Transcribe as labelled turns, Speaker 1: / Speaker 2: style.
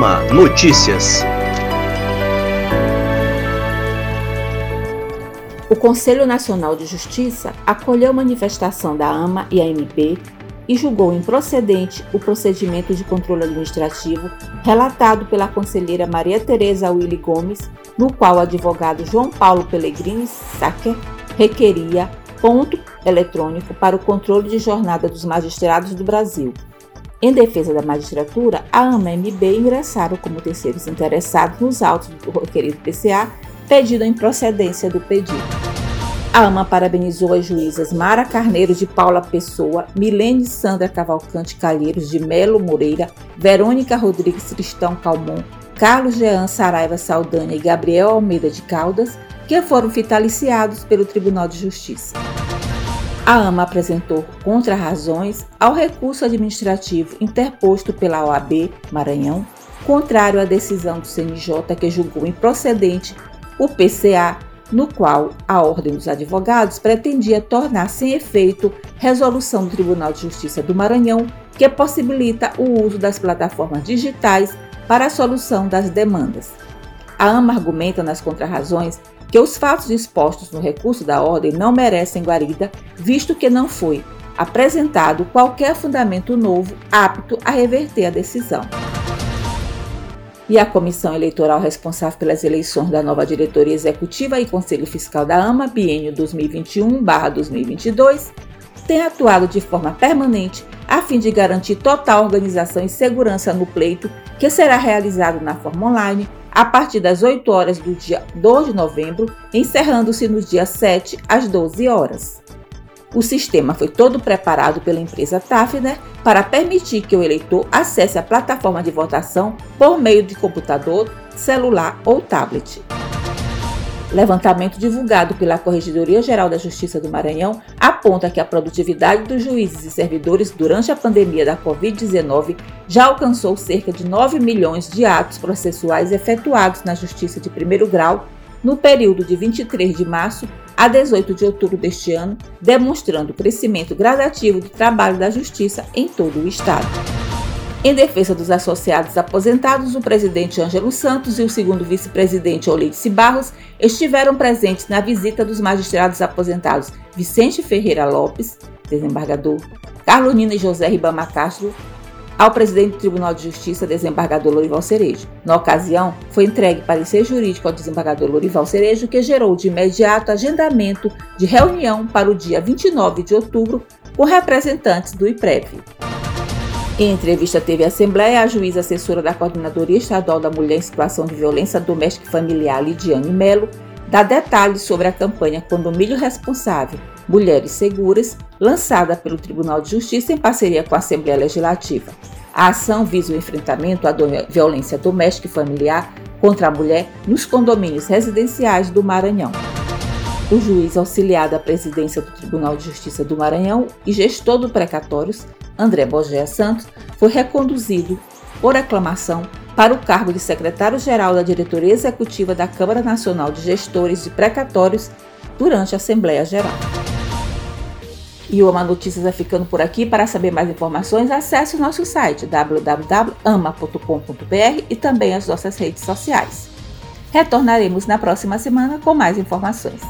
Speaker 1: Notícias.
Speaker 2: O Conselho Nacional de Justiça acolheu a manifestação da AMA e AMP e julgou improcedente o procedimento de controle administrativo relatado pela conselheira Maria Tereza Willy Gomes, no qual o advogado João Paulo Pellegrini Sacker requeria ponto eletrônico para o controle de jornada dos magistrados do Brasil. Em defesa da magistratura, a AMA-MB ingressaram como terceiros interessados nos autos do requerido PCA, pedido a improcedência do pedido. A AMA parabenizou as juízas Mara Carneiro de Paula Pessoa, Milene Sandra Cavalcante Calheiros de Melo Moreira, Verônica Rodrigues Tristão Calmon, Carlos Jean Saraiva Saldanha e Gabriel Almeida de Caldas, que foram vitaliciados pelo Tribunal de Justiça. A AMA apresentou contrarrazões ao recurso administrativo interposto pela OAB Maranhão, contrário à decisão do CNJ que julgou improcedente o PCA no qual a Ordem dos Advogados pretendia tornar sem efeito resolução do Tribunal de Justiça do Maranhão que possibilita o uso das plataformas digitais para a solução das demandas. A AMA argumenta nas contrarrazões que os fatos expostos no recurso da ordem não merecem guarida, visto que não foi apresentado qualquer fundamento novo apto a reverter a decisão. E a comissão eleitoral responsável pelas eleições da nova diretoria executiva e conselho fiscal da AMA, biênio 2021-2022, tem atuado de forma permanente a fim de garantir total organização e segurança no pleito, que será realizado na forma online a partir das 8 horas do dia 2 de novembro, encerrando-se no dia 7 às 12 horas. O sistema foi todo preparado pela empresa Tafner para permitir que o eleitor acesse a plataforma de votação por meio de computador, celular ou tablet. Levantamento divulgado pela Corregedoria Geral da Justiça do Maranhão aponta que a produtividade dos juízes e servidores durante a pandemia da Covid-19 já alcançou cerca de 9 milhões de atos processuais efetuados na Justiça de primeiro grau no período de 23 de março a 18 de outubro deste ano, demonstrando o crescimento gradativo do trabalho da Justiça em todo o Estado. Em defesa dos associados aposentados, o presidente Ângelo Santos e o segundo vice-presidente Oleice Barros estiveram presentes na visita dos magistrados aposentados Vicente Ferreira Lopes, desembargador, Carolina e José Ribama Castro, ao presidente do Tribunal de Justiça, desembargador Lorival Cerejo. Na ocasião, foi entregue parecer jurídico ao desembargador Lorival Cerejo, que gerou de imediato agendamento de reunião para o dia 29 de outubro com representantes do IPREV. Em entrevista teve a Assembleia, a juíza assessora da Coordenadoria Estadual da Mulher em Situação de Violência Doméstica e Familiar, Lidiane Melo, dá detalhes sobre a campanha Condomínio Responsável Mulheres Seguras, lançada pelo Tribunal de Justiça em parceria com a Assembleia Legislativa. A ação visa o enfrentamento à violência doméstica e familiar contra a mulher nos condomínios residenciais do Maranhão. O juiz auxiliar da presidência do Tribunal de Justiça do Maranhão e gestor do precatórios, André Bogéa Santos, foi reconduzido por aclamação para o cargo de secretário-geral da diretoria executiva da Câmara Nacional de Gestores de Precatórios durante a Assembleia Geral. E o Ama Notícias vai ficando por aqui. Para saber mais informações, acesse o nosso site www.ama.com.br e também as nossas redes sociais. Retornaremos na próxima semana com mais informações.